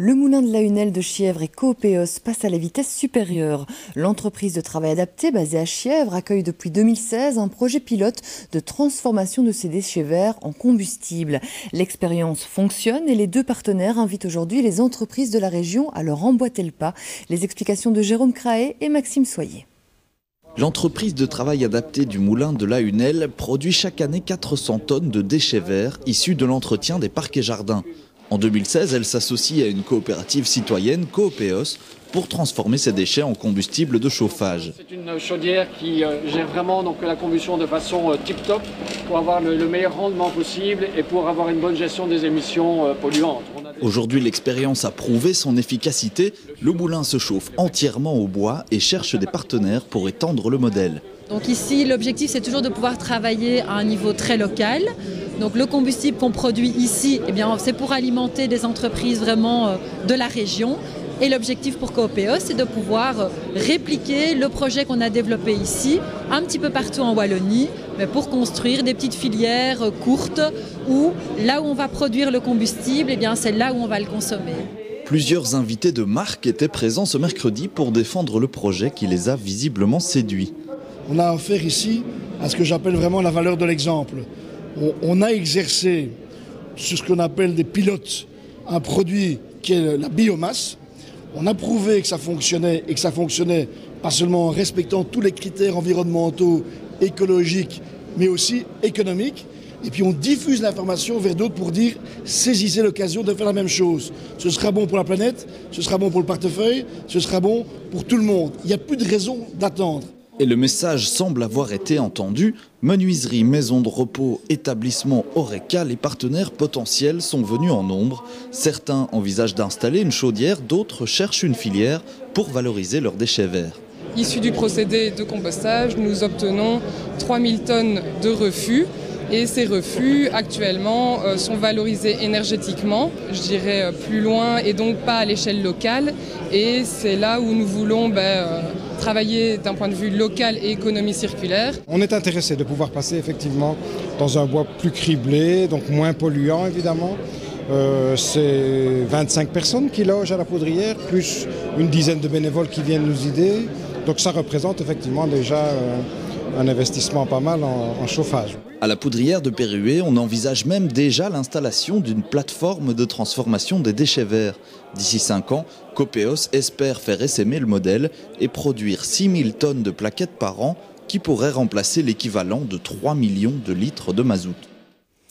Le moulin de la Hunelle de Chièvre et Coopéos passe à la vitesse supérieure. L'entreprise de travail adapté basée à Chièvre accueille depuis 2016 un projet pilote de transformation de ses déchets verts en combustible. L'expérience fonctionne et les deux partenaires invitent aujourd'hui les entreprises de la région à leur emboîter le pas. Les explications de Jérôme Craé et Maxime Soyer. L'entreprise de travail adapté du moulin de la Hunelle produit chaque année 400 tonnes de déchets verts issus de l'entretien des parcs et jardins. En 2016, elle s'associe à une coopérative citoyenne, Coopéos, pour transformer ces déchets en combustible de chauffage. C'est une chaudière qui euh, gère vraiment donc, la combustion de façon euh, tip-top pour avoir le, meilleur rendement possible et pour avoir une bonne gestion des émissions euh, polluantes. Aujourd'hui, l'expérience a prouvé son efficacité. Le moulin se chauffe entièrement au bois et cherche des partenaires pour étendre le modèle. Donc ici, l'objectif, c'est toujours de pouvoir travailler à un niveau très local. Donc le combustible qu'on produit ici, eh bien, c'est pour alimenter des entreprises vraiment euh, de la région. Et l'objectif pour Coopéos, c'est de pouvoir euh, répliquer le projet qu'on a développé ici, un petit peu partout en Wallonie, mais pour construire des petites filières euh, courtes où là où on va produire le combustible, eh bien, c'est là où on va le consommer. Plusieurs invités de marque étaient présents ce mercredi pour défendre le projet qui les a visiblement séduits. On a affaire ici à ce que j'appelle vraiment la valeur de l'exemple on, a exercé sur ce qu'on appelle des pilotes un produit qui est la biomasse. On a prouvé que ça fonctionnait et que ça fonctionnait pas seulement en respectant tous les critères environnementaux, écologiques, mais aussi économiques. Et puis on diffuse l'information vers d'autres pour dire saisissez l'occasion de faire la même chose. Ce sera bon pour la planète, ce sera bon pour le portefeuille, ce sera bon pour tout le monde. Il n'y a plus de raison d'attendre. Et le message semble avoir été entendu. Menuiserie, maison de repos, établissement Oreca, les partenaires potentiels sont venus en nombre. Certains envisagent d'installer une chaudière, d'autres cherchent une filière pour valoriser leurs déchets verts. Issu du procédé de compostage, nous obtenons 3000 tonnes de refus et ces refus actuellement euh, sont valorisés énergétiquement, je dirais euh, plus loin et donc pas à l'échelle locale. Et c'est là où nous voulons ben, euh, d'un point de vue local et économie circulaire. On est intéressé de pouvoir passer effectivement dans un bois plus criblé, donc moins polluant évidemment. c'est 25 personnes qui logent à la poudrière, plus une dizaine de bénévoles qui viennent nous aider. Donc ça représente effectivement déjà un investissement pas mal en, chauffage. À la poudrière de Pérué, on envisage même déjà l'installation d'une plateforme de transformation des déchets verts. D'ici 5 ans, Copéos espère faire essaimer le modèle et produire 6000 tonnes de plaquettes par an qui pourraient remplacer l'équivalent de 3 millions de litres de mazout.